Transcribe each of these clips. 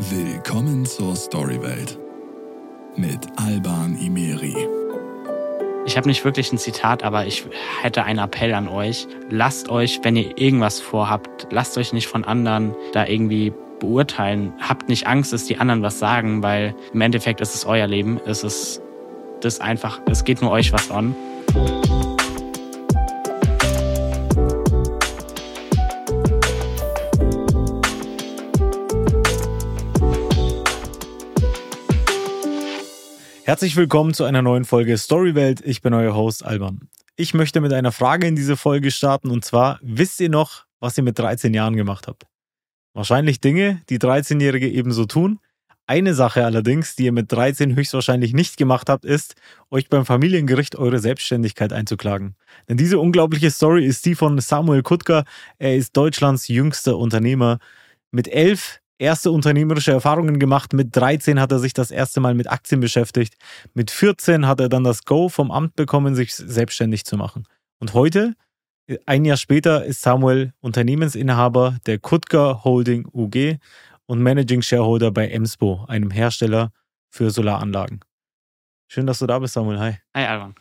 Willkommen zur Storywelt mit Alban Imeri. Ich habe nicht wirklich ein Zitat, aber ich hätte einen Appell an euch. Lasst euch, wenn ihr irgendwas vorhabt, lasst euch nicht von anderen da irgendwie beurteilen. Habt nicht Angst, dass die anderen was sagen, weil im Endeffekt ist es euer Leben. Es ist das einfach, es geht nur euch was an. Herzlich willkommen zu einer neuen Folge Storywelt. Ich bin euer Host Alban. Ich möchte mit einer Frage in diese Folge starten und zwar, wisst ihr noch, was ihr mit 13 Jahren gemacht habt? Wahrscheinlich Dinge, die 13-Jährige ebenso tun. Eine Sache allerdings, die ihr mit 13 höchstwahrscheinlich nicht gemacht habt, ist, euch beim Familiengericht eure Selbstständigkeit einzuklagen. Denn diese unglaubliche Story ist die von Samuel Kutka. Er ist Deutschlands jüngster Unternehmer. Mit elf erste unternehmerische Erfahrungen gemacht. Mit 13 hat er sich das erste Mal mit Aktien beschäftigt. Mit 14 hat er dann das Go vom Amt bekommen, sich selbstständig zu machen. Und heute, ein Jahr später, ist Samuel Unternehmensinhaber der Kutka Holding UG und Managing Shareholder bei Emspo, einem Hersteller für Solaranlagen. Schön, dass du da bist, Samuel. Hi. Hi, Alban.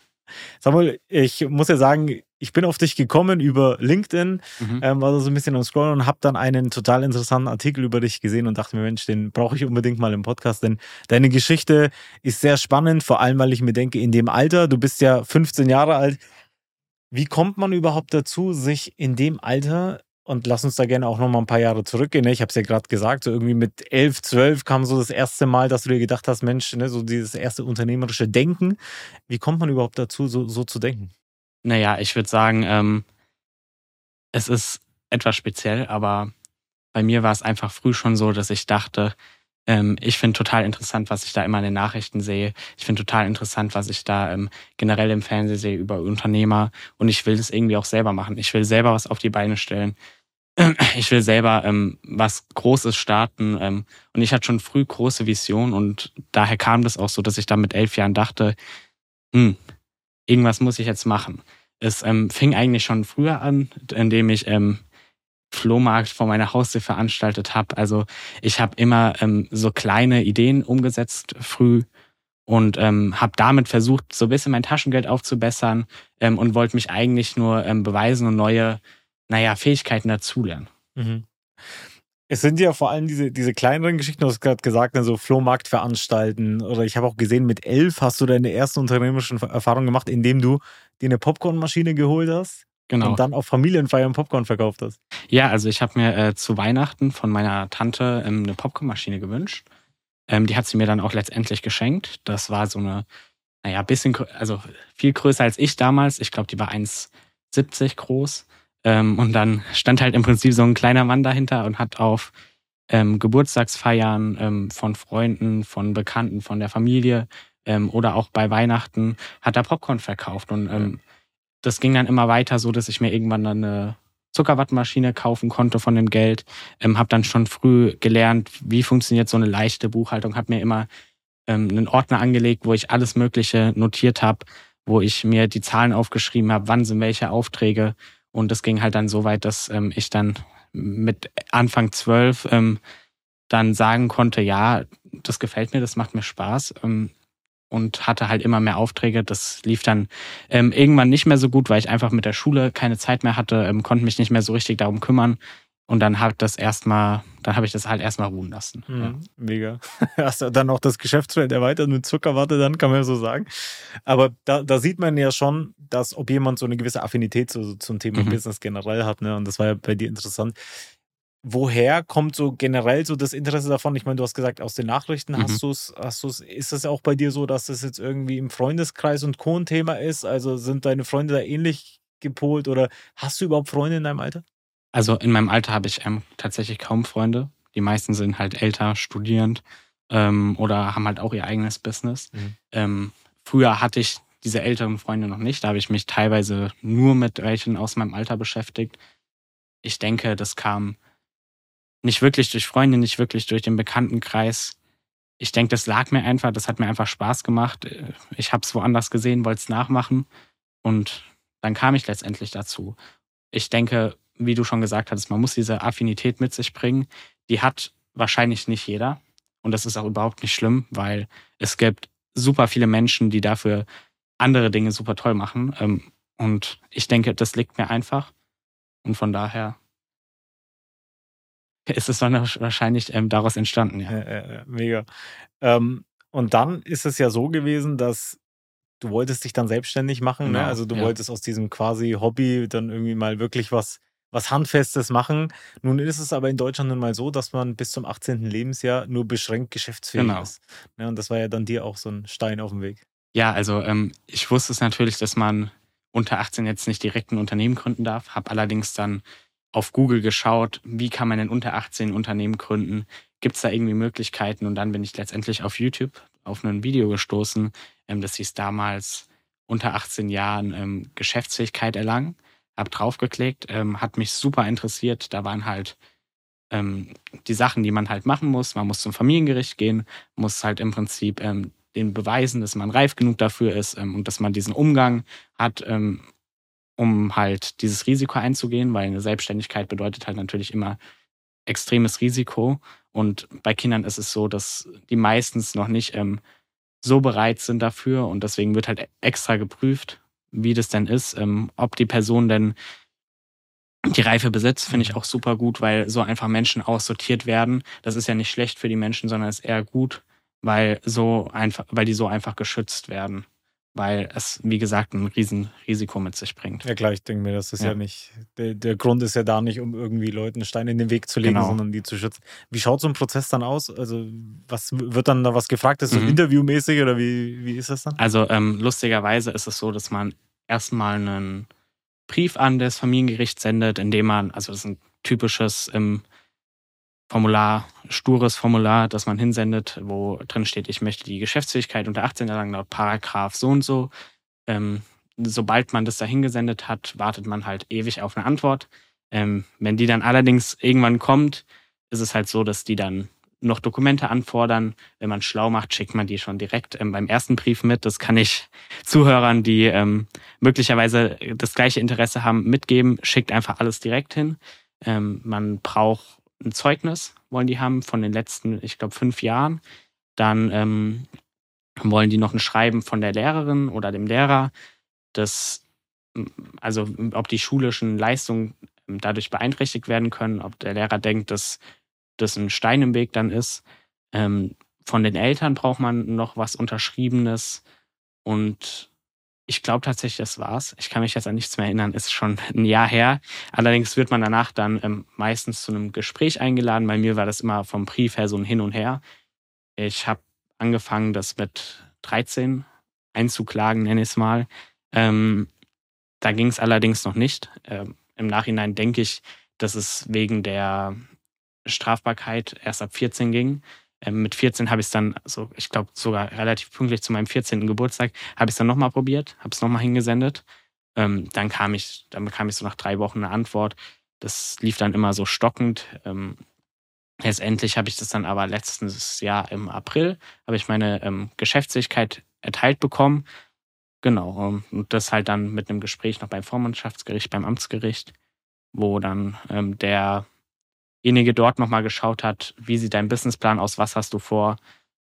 Samuel, ich muss ja sagen, ich bin auf dich gekommen über LinkedIn, mhm. ähm, war so ein bisschen am Scrollen und habe dann einen total interessanten Artikel über dich gesehen und dachte mir, Mensch, den brauche ich unbedingt mal im Podcast, denn deine Geschichte ist sehr spannend, vor allem, weil ich mir denke, in dem Alter, du bist ja 15 Jahre alt, wie kommt man überhaupt dazu, sich in dem Alter und lass uns da gerne auch noch mal ein paar Jahre zurückgehen. Ne? Ich habe es ja gerade gesagt, so irgendwie mit 11, 12 kam so das erste Mal, dass du dir gedacht hast, Mensch, ne, so dieses erste unternehmerische Denken. Wie kommt man überhaupt dazu, so, so zu denken? Naja, ich würde sagen, ähm, es ist etwas speziell, aber bei mir war es einfach früh schon so, dass ich dachte, ähm, ich finde total interessant, was ich da immer in den Nachrichten sehe. Ich finde total interessant, was ich da ähm, generell im Fernsehen sehe über Unternehmer. Und ich will das irgendwie auch selber machen. Ich will selber was auf die Beine stellen. Ich will selber ähm, was Großes starten. Ähm, und ich hatte schon früh große Visionen und daher kam das auch so, dass ich da mit elf Jahren dachte, hm, irgendwas muss ich jetzt machen. Es ähm, fing eigentlich schon früher an, indem ich ähm, Flohmarkt vor meiner Haustür veranstaltet habe. Also ich habe immer ähm, so kleine Ideen umgesetzt früh und ähm, habe damit versucht, so ein bisschen mein Taschengeld aufzubessern ähm, und wollte mich eigentlich nur ähm, beweisen und neue, naja, Fähigkeiten dazulernen. Mhm. Es sind ja vor allem diese, diese kleineren Geschichten, du hast gerade gesagt, ne, so Flohmarkt veranstalten. Oder ich habe auch gesehen, mit elf hast du deine erste unternehmerische Erfahrung gemacht, indem du dir eine Popcornmaschine geholt hast. Genau. Und dann auf Familienfeiern Popcorn verkauft hast. Ja, also ich habe mir äh, zu Weihnachten von meiner Tante ähm, eine Popcornmaschine gewünscht. Ähm, die hat sie mir dann auch letztendlich geschenkt. Das war so eine, naja, bisschen, also viel größer als ich damals. Ich glaube, die war 1,70 groß. Ähm, und dann stand halt im Prinzip so ein kleiner Mann dahinter und hat auf ähm, Geburtstagsfeiern ähm, von Freunden, von Bekannten, von der Familie ähm, oder auch bei Weihnachten hat er Popcorn verkauft. Und ähm, das ging dann immer weiter, so dass ich mir irgendwann dann eine Zuckerwattmaschine kaufen konnte von dem Geld. Ähm, habe dann schon früh gelernt, wie funktioniert so eine leichte Buchhaltung. Habe mir immer ähm, einen Ordner angelegt, wo ich alles Mögliche notiert habe, wo ich mir die Zahlen aufgeschrieben habe, wann sind welche Aufträge. Und das ging halt dann so weit, dass ähm, ich dann mit Anfang zwölf ähm, dann sagen konnte, ja, das gefällt mir, das macht mir Spaß. Ähm, und hatte halt immer mehr Aufträge. Das lief dann ähm, irgendwann nicht mehr so gut, weil ich einfach mit der Schule keine Zeit mehr hatte, ähm, konnte mich nicht mehr so richtig darum kümmern. Und dann habe das erstmal, dann habe ich das halt erstmal ruhen lassen. Mhm, ja. Mega. Hast du dann auch das Geschäftsfeld erweitert mit Zuckerwatte, dann kann man ja so sagen. Aber da, da sieht man ja schon, dass ob jemand so eine gewisse Affinität zu, zum Thema mhm. Business generell hat. Ne? Und das war ja bei dir interessant woher kommt so generell so das Interesse davon? Ich meine, du hast gesagt, aus den Nachrichten mhm. hast du es, hast du es, ist es auch bei dir so, dass das jetzt irgendwie im Freundeskreis und Co. ein Thema ist? Also sind deine Freunde da ähnlich gepolt oder hast du überhaupt Freunde in deinem Alter? Also in meinem Alter habe ich ähm, tatsächlich kaum Freunde. Die meisten sind halt älter, studierend ähm, oder haben halt auch ihr eigenes Business. Mhm. Ähm, früher hatte ich diese älteren Freunde noch nicht. Da habe ich mich teilweise nur mit welchen aus meinem Alter beschäftigt. Ich denke, das kam nicht wirklich durch Freunde, nicht wirklich durch den Bekanntenkreis. Ich denke, das lag mir einfach, das hat mir einfach Spaß gemacht. Ich habe es woanders gesehen, wollte es nachmachen und dann kam ich letztendlich dazu. Ich denke, wie du schon gesagt hast, man muss diese Affinität mit sich bringen. Die hat wahrscheinlich nicht jeder. Und das ist auch überhaupt nicht schlimm, weil es gibt super viele Menschen, die dafür andere Dinge super toll machen. Ähm, und ich denke, das liegt mir einfach. Und von daher ist es dann wahrscheinlich ähm, daraus entstanden, ja. Mega. Ähm, und dann ist es ja so gewesen, dass du wolltest dich dann selbstständig machen, ne? genau, ne? Also du ja. wolltest aus diesem quasi Hobby dann irgendwie mal wirklich was, was Handfestes machen. Nun ist es aber in Deutschland nun mal so, dass man bis zum 18. Lebensjahr nur beschränkt geschäftsfähig genau. ist. Ne? Und das war ja dann dir auch so ein Stein auf dem Weg. Ja, also ähm, ich wusste es natürlich, dass man unter 18 jetzt nicht direkt ein Unternehmen gründen darf, habe allerdings dann auf Google geschaut, wie kann man denn unter 18 ein Unternehmen gründen, gibt es da irgendwie Möglichkeiten und dann bin ich letztendlich auf YouTube auf ein Video gestoßen, ähm, das hieß damals unter 18 Jahren ähm, Geschäftsfähigkeit erlangen, habe draufgeklickt, ähm, hat mich super interessiert, da waren halt ähm, die Sachen, die man halt machen muss, man muss zum Familiengericht gehen, muss halt im Prinzip ähm, den beweisen, dass man reif genug dafür ist ähm, und dass man diesen Umgang hat, ähm, um halt dieses Risiko einzugehen, weil eine Selbstständigkeit bedeutet halt natürlich immer extremes Risiko. Und bei Kindern ist es so, dass die meistens noch nicht ähm, so bereit sind dafür und deswegen wird halt extra geprüft, wie das denn ist, ähm, ob die Person denn die Reife besitzt, finde ich auch super gut, weil so einfach Menschen aussortiert werden. Das ist ja nicht schlecht für die Menschen, sondern ist eher gut, weil so einfach, weil die so einfach geschützt werden. Weil es, wie gesagt, ein Riesenrisiko mit sich bringt. Ja klar, ich denke mir, das ist ja, ja nicht, der, der, Grund ist ja da nicht, um irgendwie Leuten Steine in den Weg zu legen, genau. sondern die zu schützen. Wie schaut so ein Prozess dann aus? Also was wird dann da was gefragt? Ist das mhm. so interviewmäßig oder wie, wie ist das dann? Also ähm, lustigerweise ist es so, dass man erstmal einen Brief an das Familiengericht sendet, in dem man, also das ist ein typisches ähm, Formular, stures Formular, das man hinsendet, wo drin steht, ich möchte die Geschäftsfähigkeit unter 18 Jahren laut Paragraph so und so. Ähm, sobald man das da hingesendet hat, wartet man halt ewig auf eine Antwort. Ähm, wenn die dann allerdings irgendwann kommt, ist es halt so, dass die dann noch Dokumente anfordern. Wenn man schlau macht, schickt man die schon direkt ähm, beim ersten Brief mit. Das kann ich Zuhörern, die ähm, möglicherweise das gleiche Interesse haben, mitgeben. Schickt einfach alles direkt hin. Ähm, man braucht ein Zeugnis, wollen die haben von den letzten, ich glaube, fünf Jahren. Dann ähm, wollen die noch ein Schreiben von der Lehrerin oder dem Lehrer, das, also ob die schulischen Leistungen dadurch beeinträchtigt werden können, ob der Lehrer denkt, dass das ein Stein im Weg dann ist. Ähm, von den Eltern braucht man noch was Unterschriebenes und ich glaube tatsächlich, das war's. Ich kann mich jetzt an nichts mehr erinnern, ist schon ein Jahr her. Allerdings wird man danach dann ähm, meistens zu einem Gespräch eingeladen. Bei mir war das immer vom Brief her so ein Hin und Her. Ich habe angefangen, das mit 13 einzuklagen, nenne ich es mal. Ähm, da ging es allerdings noch nicht. Ähm, Im Nachhinein denke ich, dass es wegen der Strafbarkeit erst ab 14 ging. Ähm, mit 14 habe ich es dann, also ich glaube sogar relativ pünktlich zu meinem 14. Geburtstag, habe ich es dann nochmal probiert, habe es nochmal hingesendet. Ähm, dann kam ich, dann bekam ich so nach drei Wochen eine Antwort. Das lief dann immer so stockend. Ähm, letztendlich habe ich das dann aber letztes Jahr im April, habe ich meine ähm, Geschäftssicherheit erteilt bekommen. Genau, ähm, und das halt dann mit einem Gespräch noch beim Vormundschaftsgericht, beim Amtsgericht, wo dann der derjenige dort nochmal geschaut hat, wie sieht dein Businessplan aus, was hast du vor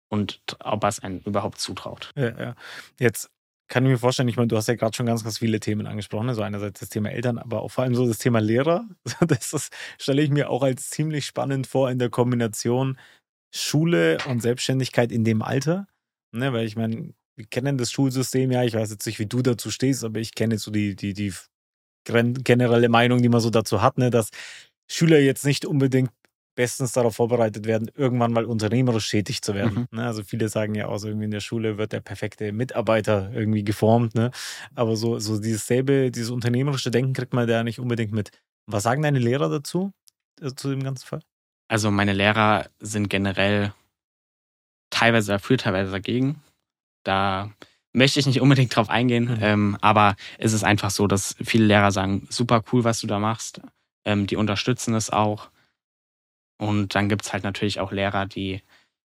und ob er es einem überhaupt zutraut. Ja, ja. Jetzt kann ich mir vorstellen, ich meine, du hast ja gerade schon ganz, ganz viele Themen angesprochen. Also einerseits das Thema Eltern, aber auch vor allem so das Thema Lehrer. Das ist, stelle ich mir auch als ziemlich spannend vor in der Kombination Schule und Selbstständigkeit in dem Alter. Ne, weil ich meine, wir kennen das Schulsystem ja. Ich weiß jetzt nicht, wie du dazu stehst, aber ich kenne so die, die, die generelle Meinung, die man so dazu hat, ne, dass Schüler jetzt nicht unbedingt bestens darauf vorbereitet werden, irgendwann mal unternehmerisch tätig zu werden. Mhm. Ne? Also viele sagen ja auch so irgendwie in der Schule wird der perfekte Mitarbeiter irgendwie geformt. Ne? Aber so, so dieses selbe, dieses unternehmerische Denken kriegt man da nicht unbedingt mit. Was sagen deine Lehrer dazu, äh, zu dem ganzen Fall? Also meine Lehrer sind generell teilweise dafür, teilweise dagegen. Da möchte ich nicht unbedingt drauf eingehen, mhm. ähm, aber es ist einfach so, dass viele Lehrer sagen, super cool, was du da machst. Ähm, die unterstützen es auch. Und dann gibt es halt natürlich auch Lehrer, die,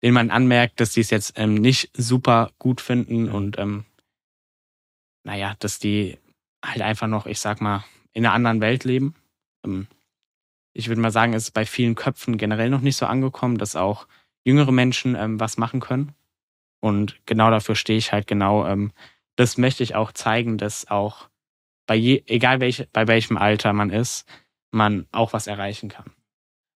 denen man anmerkt, dass die es jetzt ähm, nicht super gut finden und ähm, naja, dass die halt einfach noch, ich sag mal, in einer anderen Welt leben. Ähm, ich würde mal sagen, es ist bei vielen Köpfen generell noch nicht so angekommen, dass auch jüngere Menschen ähm, was machen können. Und genau dafür stehe ich halt genau. Ähm, das möchte ich auch zeigen, dass auch bei je, egal welch, bei welchem Alter man ist, man auch was erreichen kann.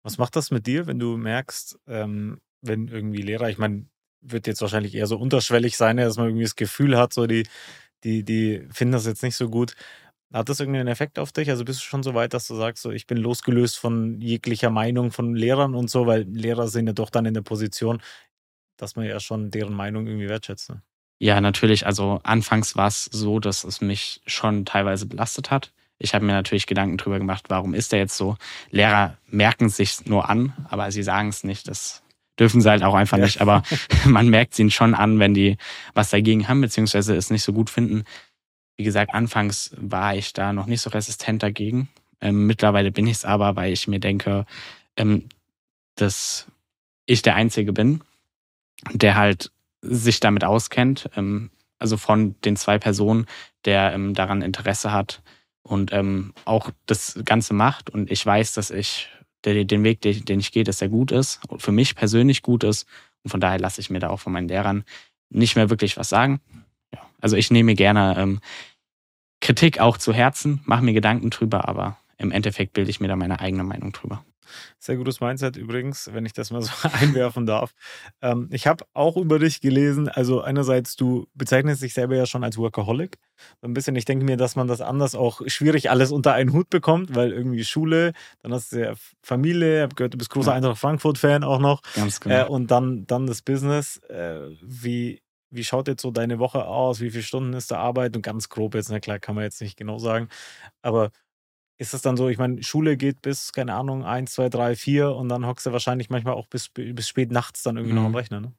Was macht das mit dir, wenn du merkst, ähm, wenn irgendwie Lehrer, ich meine, wird jetzt wahrscheinlich eher so unterschwellig sein, dass man irgendwie das Gefühl hat, so die, die, die finden das jetzt nicht so gut. Hat das irgendeinen Effekt auf dich? Also bist du schon so weit, dass du sagst, so ich bin losgelöst von jeglicher Meinung von Lehrern und so, weil Lehrer sind ja doch dann in der Position, dass man ja schon deren Meinung irgendwie wertschätzt. Ne? Ja, natürlich. Also anfangs war es so, dass es mich schon teilweise belastet hat. Ich habe mir natürlich Gedanken darüber gemacht, warum ist der jetzt so? Lehrer merken es sich nur an, aber sie sagen es nicht. Das dürfen sie halt auch einfach ja. nicht. Aber man merkt es ihnen schon an, wenn die was dagegen haben, beziehungsweise es nicht so gut finden. Wie gesagt, anfangs war ich da noch nicht so resistent dagegen. Ähm, mittlerweile bin ich es aber, weil ich mir denke, ähm, dass ich der Einzige bin, der halt sich damit auskennt. Ähm, also von den zwei Personen, der ähm, daran Interesse hat und ähm, auch das Ganze macht. Und ich weiß, dass ich der, den Weg, den, den ich gehe, dass der gut ist und für mich persönlich gut ist. Und von daher lasse ich mir da auch von meinen Lehrern nicht mehr wirklich was sagen. Ja, also ich nehme gerne ähm, Kritik auch zu Herzen, mache mir Gedanken drüber, aber im Endeffekt bilde ich mir da meine eigene Meinung drüber. Sehr gutes Mindset übrigens, wenn ich das mal so einwerfen darf. Ähm, ich habe auch über dich gelesen, also einerseits, du bezeichnest dich selber ja schon als Workaholic. So ein bisschen, ich denke mir, dass man das anders auch schwierig alles unter einen Hut bekommt, weil irgendwie Schule, dann hast du ja Familie, ich habe gehört, du bist großer ja. Eintracht Frankfurt-Fan auch noch. Ganz genau. Äh, und dann, dann das Business. Äh, wie, wie schaut jetzt so deine Woche aus? Wie viele Stunden ist da Arbeit? Und ganz grob jetzt, na klar, kann man jetzt nicht genau sagen. Aber ist es dann so, ich meine, Schule geht bis, keine Ahnung, 1, 2, 3, 4 und dann hockst du wahrscheinlich manchmal auch bis, bis spät nachts dann irgendwie mhm. noch am mhm. Rechner, ne?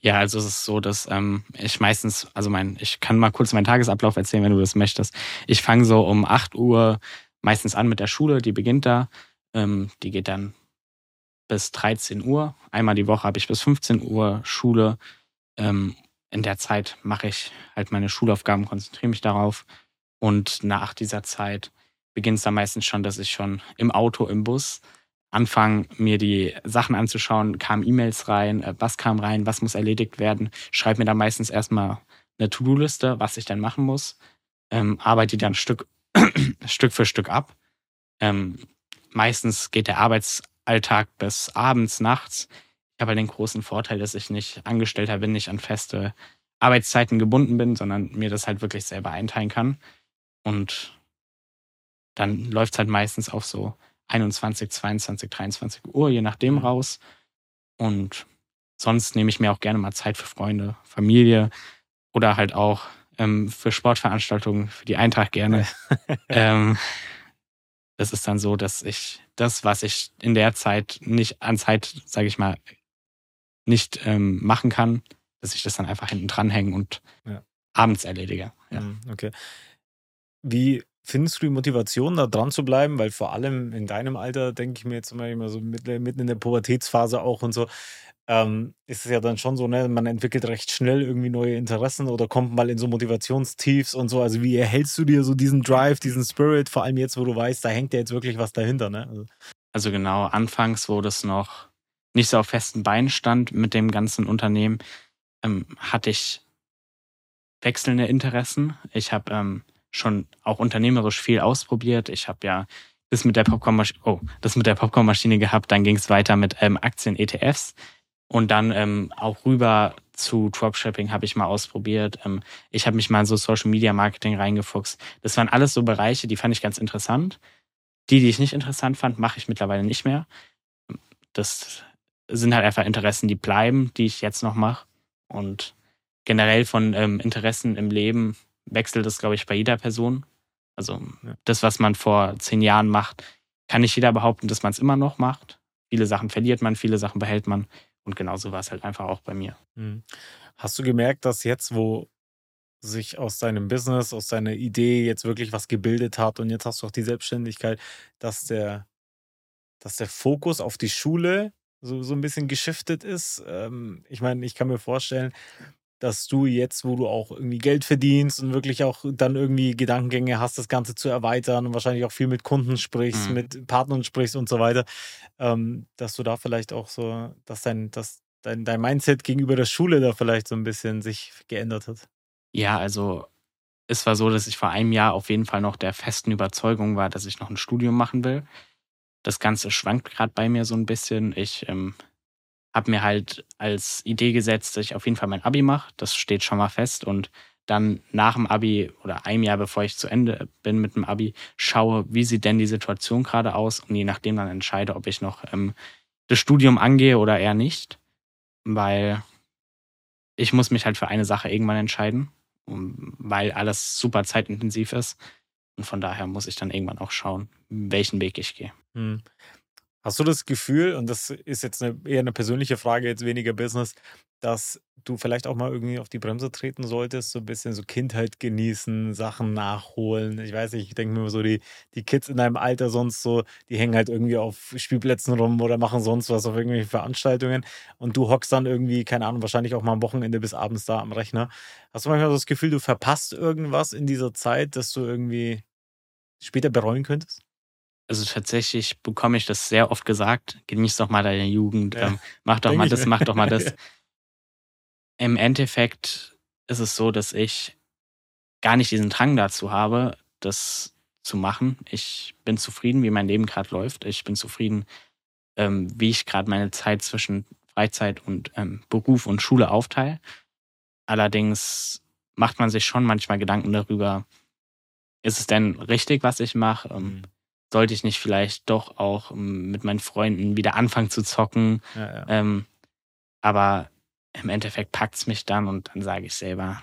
Ja, also es ist so, dass ähm, ich meistens, also mein, ich kann mal kurz meinen Tagesablauf erzählen, wenn du das möchtest. Ich fange so um 8 Uhr meistens an mit der Schule, die beginnt da. Ähm, die geht dann bis 13 Uhr. Einmal die Woche habe ich bis 15 Uhr Schule. Ähm, in der Zeit mache ich halt meine Schulaufgaben, konzentriere mich darauf. Und nach dieser Zeit beginnt es dann meistens schon, dass ich schon im Auto, im Bus anfange, mir die Sachen anzuschauen, kamen E-Mails rein, äh, was kam rein, was muss erledigt werden, schreibe mir dann meistens erstmal eine To-Do-Liste, was ich dann machen muss, ähm, arbeite dann Stück, Stück für Stück ab. Ähm, meistens geht der Arbeitsalltag bis abends, nachts. Ich habe halt den großen Vorteil, dass ich nicht Angestellter bin, nicht an feste Arbeitszeiten gebunden bin, sondern mir das halt wirklich selber einteilen kann. Und dann läuft es halt meistens auf so 21, 22, 23 Uhr, je nachdem mhm. raus. Und sonst nehme ich mir auch gerne mal Zeit für Freunde, Familie oder halt auch ähm, für Sportveranstaltungen, für die Eintracht gerne. ähm, das ist dann so, dass ich das, was ich in der Zeit nicht an Zeit, sage ich mal, nicht ähm, machen kann, dass ich das dann einfach hinten dranhänge und ja. abends erledige. Ja. Mhm, okay. Wie findest du die Motivation, da dran zu bleiben? Weil vor allem in deinem Alter, denke ich mir jetzt immer so mitten in der Pubertätsphase auch und so, ähm, ist es ja dann schon so, ne, man entwickelt recht schnell irgendwie neue Interessen oder kommt mal in so Motivationstiefs und so. Also wie erhältst du dir so diesen Drive, diesen Spirit, vor allem jetzt, wo du weißt, da hängt ja jetzt wirklich was dahinter, ne? Also, also genau, anfangs, wo das noch nicht so auf festen Beinen stand mit dem ganzen Unternehmen, ähm, hatte ich wechselnde Interessen. Ich habe ähm, schon auch unternehmerisch viel ausprobiert. Ich habe ja das mit der Popcornmaschine, oh, das mit der Popcornmaschine gehabt, dann ging es weiter mit ähm, Aktien, ETFs und dann ähm, auch rüber zu Dropshipping habe ich mal ausprobiert. Ähm, ich habe mich mal in so Social Media Marketing reingefuchst. Das waren alles so Bereiche, die fand ich ganz interessant. Die, die ich nicht interessant fand, mache ich mittlerweile nicht mehr. Das sind halt einfach Interessen, die bleiben, die ich jetzt noch mache. Und generell von ähm, Interessen im Leben wechselt es, glaube ich, bei jeder Person. Also ja. das, was man vor zehn Jahren macht, kann nicht jeder behaupten, dass man es immer noch macht. Viele Sachen verliert man, viele Sachen behält man. Und genauso war es halt einfach auch bei mir. Hm. Hast du gemerkt, dass jetzt, wo sich aus deinem Business, aus deiner Idee jetzt wirklich was gebildet hat und jetzt hast du auch die Selbstständigkeit, dass der, dass der Fokus auf die Schule so, so ein bisschen geschiftet ist? Ähm, ich meine, ich kann mir vorstellen, dass du jetzt, wo du auch irgendwie Geld verdienst und wirklich auch dann irgendwie Gedankengänge hast, das Ganze zu erweitern und wahrscheinlich auch viel mit Kunden sprichst, mhm. mit Partnern sprichst und so weiter, ähm, dass du da vielleicht auch so, dass dein, dass dein, dein Mindset gegenüber der Schule da vielleicht so ein bisschen sich geändert hat. Ja, also es war so, dass ich vor einem Jahr auf jeden Fall noch der festen Überzeugung war, dass ich noch ein Studium machen will. Das Ganze schwankt gerade bei mir so ein bisschen. Ich ähm, habe mir halt als Idee gesetzt, dass ich auf jeden Fall mein Abi mache. Das steht schon mal fest. Und dann nach dem Abi oder einem Jahr bevor ich zu Ende bin mit dem Abi, schaue, wie sieht denn die Situation gerade aus und je nachdem dann entscheide, ob ich noch ähm, das Studium angehe oder eher nicht. Weil ich muss mich halt für eine Sache irgendwann entscheiden weil alles super zeitintensiv ist. Und von daher muss ich dann irgendwann auch schauen, welchen Weg ich gehe. Hm. Hast du das Gefühl, und das ist jetzt eine, eher eine persönliche Frage, jetzt weniger Business, dass du vielleicht auch mal irgendwie auf die Bremse treten solltest, so ein bisschen so Kindheit genießen, Sachen nachholen. Ich weiß nicht, ich denke mir so, die, die Kids in deinem Alter sonst so, die hängen halt irgendwie auf Spielplätzen rum oder machen sonst was auf irgendwelchen Veranstaltungen und du hockst dann irgendwie, keine Ahnung, wahrscheinlich auch mal am Wochenende bis abends da am Rechner. Hast du manchmal so das Gefühl, du verpasst irgendwas in dieser Zeit, dass du irgendwie später bereuen könntest? Also tatsächlich bekomme ich das sehr oft gesagt, genieß doch mal deine Jugend, ja, ähm, mach doch mal das, mach doch mal das. Im Endeffekt ist es so, dass ich gar nicht diesen Drang dazu habe, das zu machen. Ich bin zufrieden, wie mein Leben gerade läuft. Ich bin zufrieden, ähm, wie ich gerade meine Zeit zwischen Freizeit und ähm, Beruf und Schule aufteile. Allerdings macht man sich schon manchmal Gedanken darüber, ist es denn richtig, was ich mache? Ähm, mhm sollte ich nicht vielleicht doch auch ähm, mit meinen Freunden wieder anfangen zu zocken. Ja, ja. Ähm, aber im Endeffekt packt es mich dann und dann sage ich selber,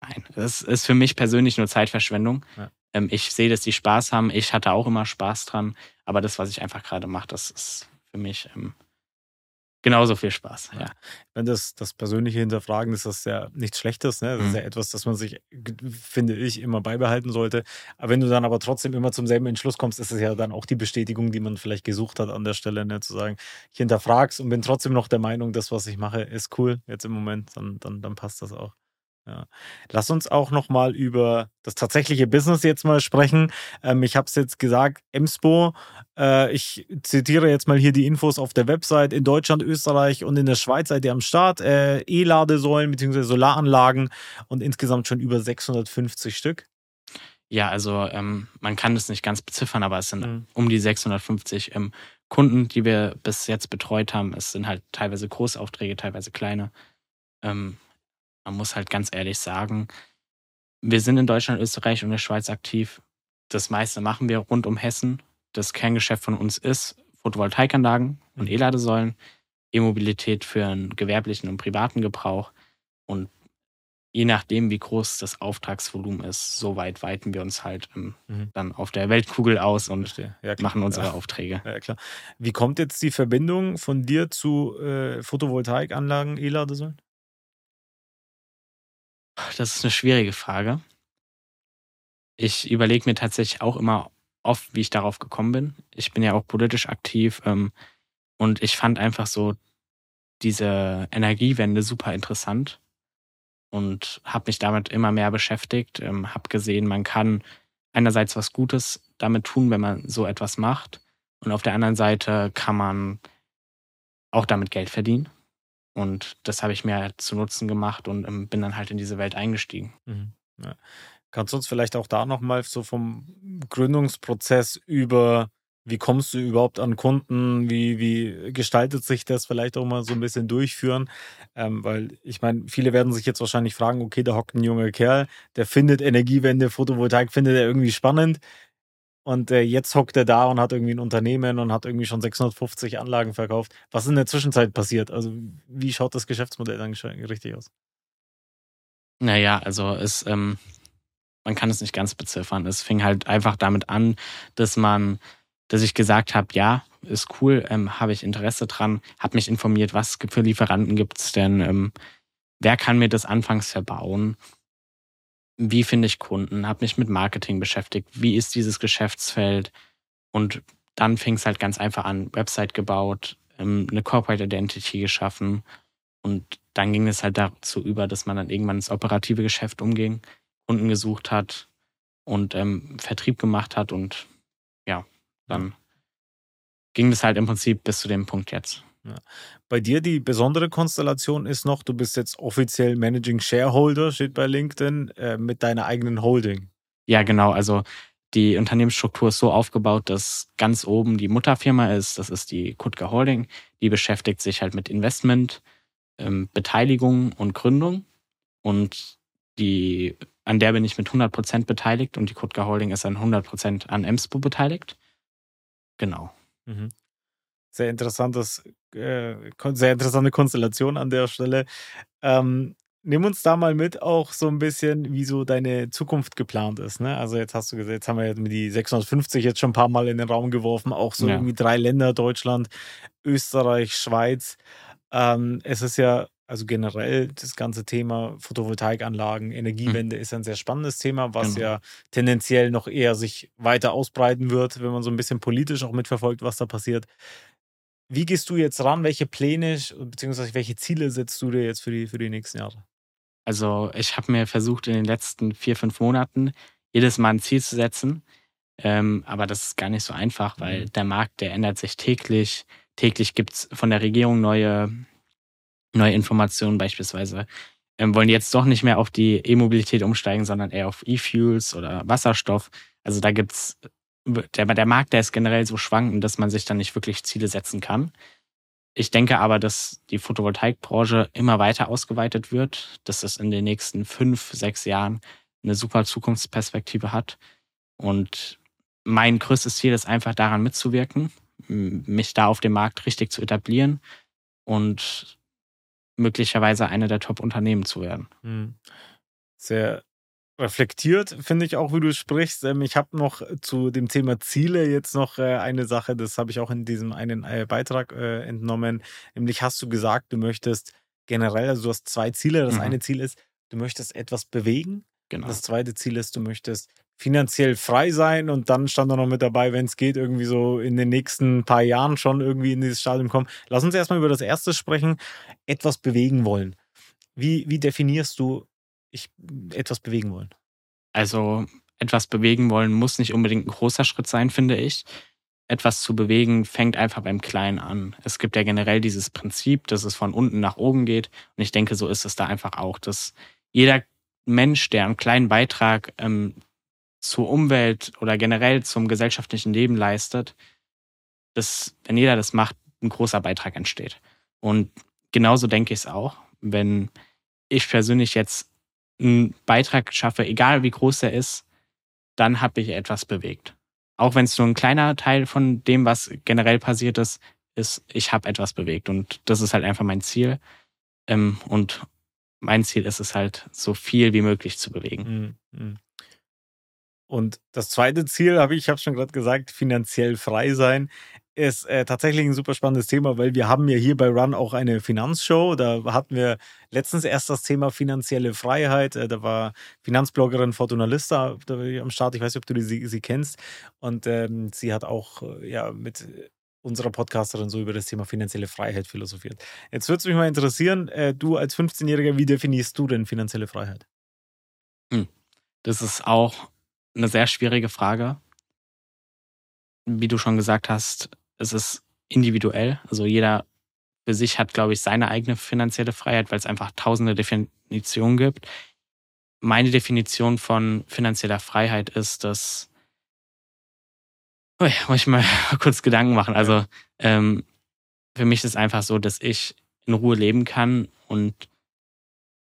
nein, das ist für mich persönlich nur Zeitverschwendung. Ja. Ähm, ich sehe, dass die Spaß haben. Ich hatte auch immer Spaß dran. Aber das, was ich einfach gerade mache, das ist für mich ähm, genauso viel Spaß. Ja. Wenn das, das persönliche Hinterfragen ist das ja nichts Schlechtes. Ne? Das mhm. ist ja etwas, das man sich, finde ich, immer beibehalten sollte. Aber wenn du dann aber trotzdem immer zum selben Entschluss kommst, ist es ja dann auch die Bestätigung, die man vielleicht gesucht hat an der Stelle, ne? zu sagen, ich hinterfrag's und bin trotzdem noch der Meinung, das, was ich mache, ist cool jetzt im Moment, dann, dann, dann passt das auch. Ja. Lass uns auch noch mal über das tatsächliche Business jetzt mal sprechen. Ähm, ich habe es jetzt gesagt, Emspo. Äh, ich zitiere jetzt mal hier die Infos auf der Website. In Deutschland, Österreich und in der Schweiz seid ihr am Start. Äh, E-Ladesäulen bzw. Solaranlagen und insgesamt schon über 650 Stück. Ja, also ähm, man kann das nicht ganz beziffern, aber es sind mhm. um die 650 ähm, Kunden, die wir bis jetzt betreut haben. Es sind halt teilweise Großaufträge, teilweise kleine. Ähm, man muss halt ganz ehrlich sagen, wir sind in Deutschland, Österreich und der Schweiz aktiv. Das meiste machen wir rund um Hessen. Das Kerngeschäft von uns ist Photovoltaikanlagen und. E-Ladesäulen, E-Mobilität für einen gewerblichen und privaten Gebrauch. Und je nachdem, wie groß das Auftragsvolumen ist, so weit weiten wir uns halt ähm, mhm. dann auf der Weltkugel aus und ja, machen unsere ja. Aufträge. Ja, klar. Wie kommt jetzt die Verbindung von dir zu äh, Photovoltaikanlagen, E-Ladesäulen? Das ist eine schwierige Frage. Ich überlege mir tatsächlich auch immer oft, wie ich darauf gekommen bin. Ich bin ja auch politisch aktiv ähm, und ich fand einfach so diese Energiewende super interessant und habe mich damit immer mehr beschäftigt, ähm, habe gesehen, man kann einerseits was Gutes damit tun, wenn man so etwas macht und auf der anderen Seite kann man auch damit Geld verdienen. Und das habe ich mir halt zu Nutzen gemacht und ähm, bin dann halt in diese Welt eingestiegen. Mhm. Ja. Kannst du uns vielleicht auch da nochmal so vom Gründungsprozess über, wie kommst du überhaupt an Kunden, wie, wie gestaltet sich das vielleicht auch mal so ein bisschen durchführen? Ähm, weil ich meine, viele werden sich jetzt wahrscheinlich fragen, okay, da hockt ein junger Kerl, der findet Energiewende, Photovoltaik, findet er irgendwie spannend. Und äh, jetzt hockt er da und hat irgendwie ein Unternehmen und hat irgendwie schon 650 Anlagen verkauft. Was ist in der Zwischenzeit passiert? Also, wie schaut das Geschäftsmodell dann richtig aus? Naja, also es, ähm, man kann es nicht ganz beziffern. Es fing halt einfach damit an, dass man, dass ich gesagt habe, ja, ist cool, ähm, habe ich Interesse dran, habe mich informiert, was für Lieferanten gibt es denn, ähm, wer kann mir das anfangs verbauen wie finde ich Kunden, habe mich mit Marketing beschäftigt, wie ist dieses Geschäftsfeld? Und dann fing es halt ganz einfach an, Website gebaut, ähm, eine Corporate Identity geschaffen. Und dann ging es halt dazu über, dass man dann irgendwann ins operative Geschäft umging, Kunden gesucht hat und ähm, Vertrieb gemacht hat. Und ja, dann ging es halt im Prinzip bis zu dem Punkt jetzt. Bei dir die besondere Konstellation ist noch, du bist jetzt offiziell Managing Shareholder, steht bei LinkedIn, äh, mit deiner eigenen Holding. Ja, genau. Also die Unternehmensstruktur ist so aufgebaut, dass ganz oben die Mutterfirma ist. Das ist die Kutka Holding. Die beschäftigt sich halt mit Investment, ähm, Beteiligung und Gründung. Und die, an der bin ich mit 100% beteiligt und die Kutka Holding ist an 100% an EMSPO beteiligt. Genau. Mhm. Sehr interessantes, äh, sehr interessante Konstellation an der Stelle. Ähm, nimm uns da mal mit auch so ein bisschen, wie so deine Zukunft geplant ist. Ne? Also jetzt hast du gesagt, jetzt haben wir die 650 jetzt schon ein paar Mal in den Raum geworfen, auch so ja. irgendwie drei Länder, Deutschland, Österreich, Schweiz. Ähm, es ist ja, also generell das ganze Thema Photovoltaikanlagen, Energiewende mhm. ist ein sehr spannendes Thema, was genau. ja tendenziell noch eher sich weiter ausbreiten wird, wenn man so ein bisschen politisch auch mitverfolgt, was da passiert. Wie gehst du jetzt ran? Welche Pläne bzw. welche Ziele setzt du dir jetzt für die, für die nächsten Jahre? Also ich habe mir versucht in den letzten vier, fünf Monaten jedes Mal ein Ziel zu setzen. Ähm, aber das ist gar nicht so einfach, weil mhm. der Markt, der ändert sich täglich. Täglich gibt es von der Regierung neue, neue Informationen beispielsweise. Ähm, wollen jetzt doch nicht mehr auf die E-Mobilität umsteigen, sondern eher auf E-Fuels oder Wasserstoff. Also da gibt es der, der Markt, der ist generell so schwankend, dass man sich dann nicht wirklich Ziele setzen kann. Ich denke aber, dass die Photovoltaikbranche immer weiter ausgeweitet wird, dass es in den nächsten fünf, sechs Jahren eine super Zukunftsperspektive hat. Und mein größtes Ziel ist einfach daran mitzuwirken, mich da auf dem Markt richtig zu etablieren und möglicherweise eine der Top-Unternehmen zu werden. Hm. Sehr reflektiert, finde ich auch, wie du sprichst. Ähm, ich habe noch zu dem Thema Ziele jetzt noch äh, eine Sache, das habe ich auch in diesem einen äh, Beitrag äh, entnommen. Nämlich hast du gesagt, du möchtest generell, also du hast zwei Ziele. Das mhm. eine Ziel ist, du möchtest etwas bewegen. Genau. Das zweite Ziel ist, du möchtest finanziell frei sein und dann stand da noch mit dabei, wenn es geht, irgendwie so in den nächsten paar Jahren schon irgendwie in dieses Stadium kommen. Lass uns erstmal über das erste sprechen, etwas bewegen wollen. Wie, wie definierst du ich etwas bewegen wollen? Also etwas bewegen wollen muss nicht unbedingt ein großer Schritt sein, finde ich. Etwas zu bewegen fängt einfach beim Kleinen an. Es gibt ja generell dieses Prinzip, dass es von unten nach oben geht. Und ich denke, so ist es da einfach auch, dass jeder Mensch, der einen kleinen Beitrag ähm, zur Umwelt oder generell zum gesellschaftlichen Leben leistet, dass, wenn jeder das macht, ein großer Beitrag entsteht. Und genauso denke ich es auch, wenn ich persönlich jetzt einen Beitrag schaffe, egal wie groß er ist, dann habe ich etwas bewegt. Auch wenn es nur ein kleiner Teil von dem, was generell passiert ist, ist, ich habe etwas bewegt. Und das ist halt einfach mein Ziel. Ähm, und mein Ziel ist es halt, so viel wie möglich zu bewegen. Mhm. mhm. Und das zweite Ziel, habe ich, ich habe schon gerade gesagt, finanziell frei sein ist äh, tatsächlich ein super spannendes Thema, weil wir haben ja hier bei Run auch eine Finanzshow. Da hatten wir letztens erst das Thema finanzielle Freiheit. Äh, da war Finanzbloggerin Fortuna Lista am Start. Ich weiß nicht, ob du sie, sie kennst. Und ähm, sie hat auch äh, ja mit unserer Podcasterin so über das Thema finanzielle Freiheit philosophiert. Jetzt würde es mich mal interessieren, äh, du als 15-Jähriger, wie definierst du denn finanzielle Freiheit? Hm. Das ist auch eine sehr schwierige Frage. Wie du schon gesagt hast, es ist individuell. Also jeder für sich hat, glaube ich, seine eigene finanzielle Freiheit, weil es einfach tausende Definitionen gibt. Meine Definition von finanzieller Freiheit ist, dass oh ja, muss ich mal kurz Gedanken machen. Also ähm, für mich ist es einfach so, dass ich in Ruhe leben kann und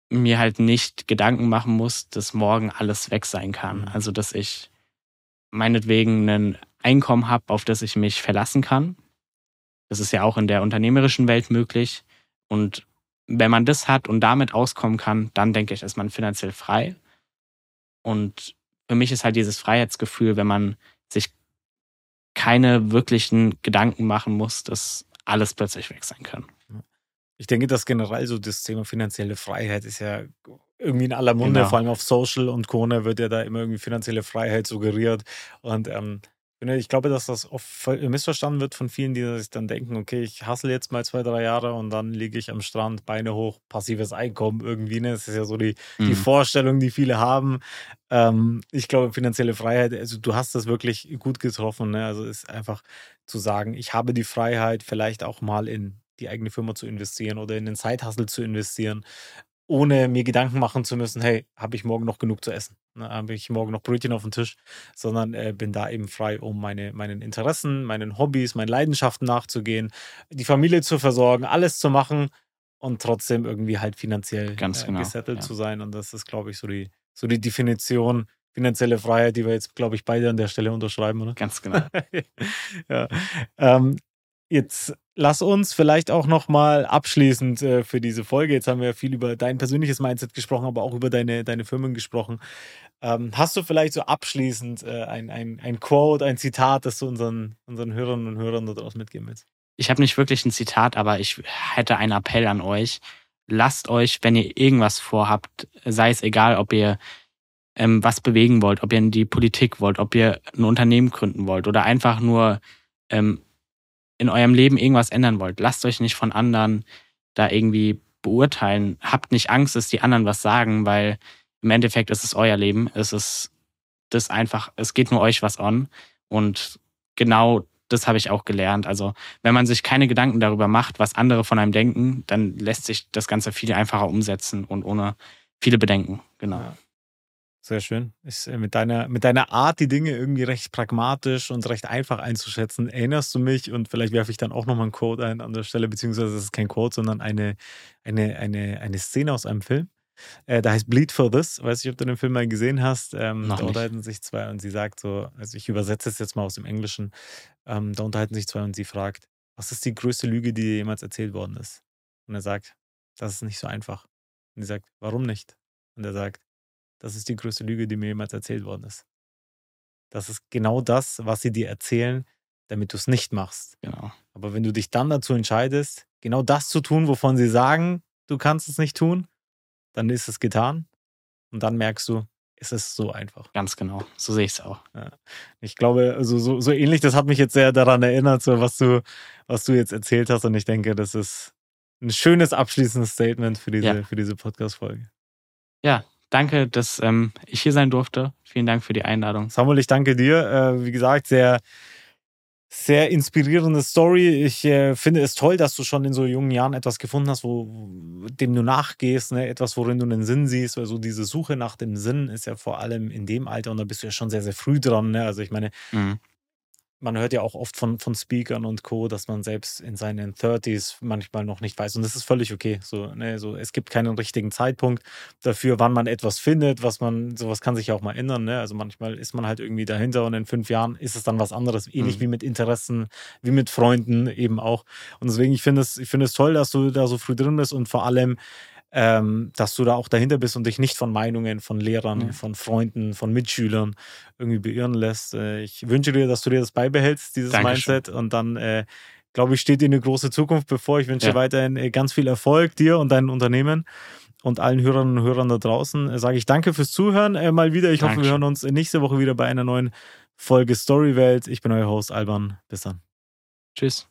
mir halt nicht Gedanken machen muss, dass morgen alles weg sein kann. Mhm. Also dass ich meinetwegen ein Einkommen habe, auf das ich mich verlassen kann. Das ist ja auch in der unternehmerischen Welt möglich. Und wenn man das hat und damit auskommen kann, dann denke ich, ist man finanziell frei. Und für mich ist halt dieses Freiheitsgefühl, wenn man sich keine wirklichen Gedanken machen muss, dass alles plötzlich weg sein kann. Ich denke, dass generell so das Thema finanzielle Freiheit ist ja irgendwie in aller Munde, genau. vor allem auf Social und Corona wird ja da immer irgendwie finanzielle Freiheit suggeriert. Und ähm, ich glaube, dass das oft missverstanden wird von vielen, die sich dann denken, okay, ich hassle jetzt mal zwei, drei Jahre und dann liege ich am Strand, Beine hoch, passives Einkommen irgendwie. Ne? Das ist ja so die, mhm. die Vorstellung, die viele haben. Ähm, ich glaube, finanzielle Freiheit, also du hast das wirklich gut getroffen. Ne? Also ist einfach zu sagen, ich habe die Freiheit, vielleicht auch mal in die eigene Firma zu investieren oder in den Side-Hustle zu investieren, ohne mir Gedanken machen zu müssen, hey, habe ich morgen noch genug zu essen? Ne, habe ich morgen noch Brötchen auf dem Tisch? Sondern äh, bin da eben frei, um meine, meinen Interessen, meinen Hobbys, meinen Leidenschaften nachzugehen, die Familie zu versorgen, alles zu machen und trotzdem irgendwie halt finanziell Ganz äh, genau, gesettelt ja. zu sein. Und das ist, glaube ich, so die, so die Definition finanzielle Freiheit, die wir jetzt, glaube ich, beide an der Stelle unterschreiben, oder? Ganz genau. ja. Ähm, jetzt lass uns vielleicht auch noch mal abschließend äh, für diese Folge, jetzt haben wir ja viel über dein persönliches Mindset gesprochen, aber auch über deine, deine Firmen gesprochen. Ähm, hast du vielleicht so abschließend äh, ein, ein, ein Quote, ein Zitat, das du unseren, unseren Hörerinnen und Hörern daraus mitgeben willst? Ich habe nicht wirklich ein Zitat, aber ich hätte einen Appell an euch. Lasst euch, wenn ihr irgendwas vorhabt, sei es egal, ob ihr ähm, was bewegen wollt, ob ihr in die Politik wollt, ob ihr ein Unternehmen gründen wollt oder einfach nur ähm, in eurem Leben irgendwas ändern wollt. Lasst euch nicht von anderen da irgendwie beurteilen. Habt nicht Angst, dass die anderen was sagen, weil im Endeffekt ist es euer Leben. Es ist das einfach, es geht nur euch was an. Und genau das habe ich auch gelernt. Also, wenn man sich keine Gedanken darüber macht, was andere von einem denken, dann lässt sich das Ganze viel einfacher umsetzen und ohne viele Bedenken. Genau. Ja. Sehr schön. Ist äh, mit deiner, mit deiner Art, die Dinge irgendwie recht pragmatisch und recht einfach einzuschätzen, erinnerst du mich und vielleicht werfe ich dann auch nochmal einen Quote ein an der Stelle, beziehungsweise es ist kein Quote, sondern eine, eine, eine, eine Szene aus einem Film. Äh, da heißt Bleed for This. Weiß nicht, ob du den Film mal gesehen hast. Ähm, da unterhalten sich zwei und sie sagt so, also ich übersetze es jetzt mal aus dem Englischen. Ähm, da unterhalten sich zwei und sie fragt, was ist die größte Lüge, die dir jemals erzählt worden ist? Und er sagt, das ist nicht so einfach. Und sie sagt, warum nicht? Und er sagt, das ist die größte Lüge, die mir jemals erzählt worden ist. Das ist genau das, was sie dir erzählen, damit du es nicht machst. Genau. Aber wenn du dich dann dazu entscheidest, genau das zu tun, wovon sie sagen, du kannst es nicht tun, dann ist es getan. Und dann merkst du, es ist so einfach. Ganz genau. So sehe ich es auch. Ich glaube, also so, so ähnlich, das hat mich jetzt sehr daran erinnert, so was du, was du jetzt erzählt hast. Und ich denke, das ist ein schönes abschließendes Statement für diese, Ja. für diese Podcast-Folge. Danke, dass ähm, ich hier sein durfte. Vielen Dank für die Einladung. Samuel, ich danke dir. Äh, wie gesagt, sehr, sehr inspirierende Story. Ich äh, finde es toll, dass du schon in so jungen Jahren etwas gefunden hast, wo, dem du nachgehst, ne? etwas, worin du einen Sinn siehst. Also diese Suche nach dem Sinn ist ja vor allem in dem Alter und da bist du ja schon sehr, sehr früh dran. Ne? Also ich meine, Mhm. Man hört ja auch oft von, von Speakern und Co., dass man selbst in seinen 30s manchmal noch nicht weiß. Und das ist völlig okay. So, ne, so, es gibt keinen richtigen Zeitpunkt dafür, wann man etwas findet, was man, sowas kann sich ja auch mal ändern. Ne? Also manchmal ist man halt irgendwie dahinter und in fünf Jahren ist es dann was anderes. Ähnlich Mhm. wie mit Interessen, wie mit Freunden eben auch. Und deswegen, ich finde es, ich finde es toll, dass du da so früh drin bist und vor allem, ähm, dass du da auch dahinter bist und dich nicht von Meinungen von Lehrern, Ja. von Freunden, von Mitschülern irgendwie beirren lässt. Äh, ich wünsche dir, dass du dir das beibehältst, dieses Dankeschön. Mindset. Und dann, äh, glaube ich, steht dir eine große Zukunft bevor. Ich wünsche Ja. dir weiterhin äh, ganz viel Erfolg dir und deinem Unternehmen. Und allen Hörerinnen und Hörern da draußen äh, sage ich danke fürs Zuhören äh, mal wieder. Ich hoffe, wir Dankeschön. hören uns nächste Woche wieder bei einer neuen Folge Storywelt. Ich bin euer Host Alban. Bis dann. Tschüss.